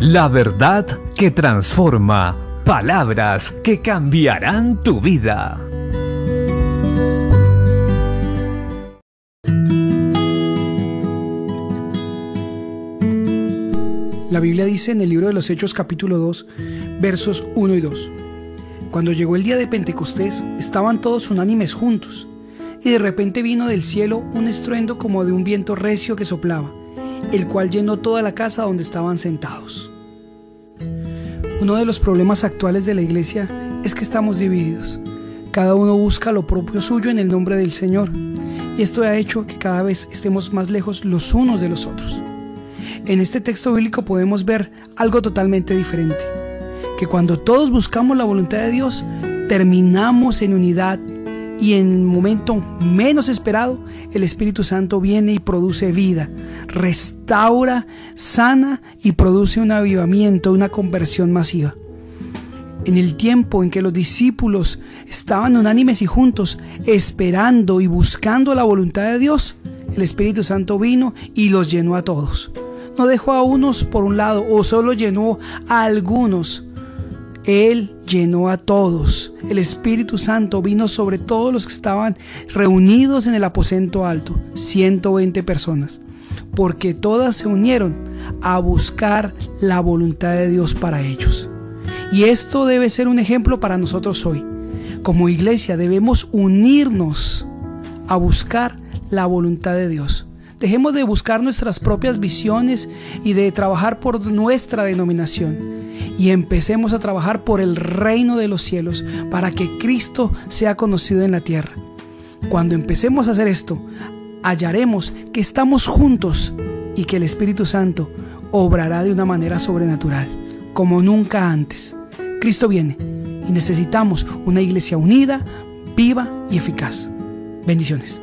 La verdad que transforma. Palabras que cambiarán tu vida. La Biblia dice en el libro de los Hechos capítulo 2, versos 1 y 2. Cuando llegó el día de Pentecostés, estaban todos unánimes juntos, y de repente vino del cielo un estruendo como de un viento recio que soplaba, el cual llenó toda la casa donde estaban sentados. Uno de los problemas actuales de la iglesia es que estamos divididos. Cada uno busca lo propio suyo en el nombre del Señor, y esto ha hecho que cada vez estemos más lejos los unos de los otros. En este texto bíblico podemos ver algo totalmente diferente, que cuando todos buscamos la voluntad de Dios, terminamos en unidad y en el momento menos esperado, el Espíritu Santo viene y produce vida, restaura, sana y produce un avivamiento, una conversión masiva. En el tiempo en que los discípulos estaban unánimes y juntos, esperando y buscando la voluntad de Dios, el Espíritu Santo vino y los llenó a todos no dejó a unos por un lado o solo llenó a algunos. Él llenó a todos. El Espíritu Santo vino sobre todos los que estaban reunidos en el aposento alto, 120 personas, porque todas se unieron a buscar la voluntad de Dios para ellos. Y esto debe ser un ejemplo para nosotros hoy. Como iglesia debemos unirnos a buscar la voluntad de Dios. Dejemos de buscar nuestras propias visiones y de trabajar por nuestra denominación. Y empecemos a trabajar por el reino de los cielos para que Cristo sea conocido en la tierra. Cuando empecemos a hacer esto, hallaremos que estamos juntos y que el Espíritu Santo obrará de una manera sobrenatural, como nunca antes. Cristo viene y necesitamos una iglesia unida, viva y eficaz. Bendiciones.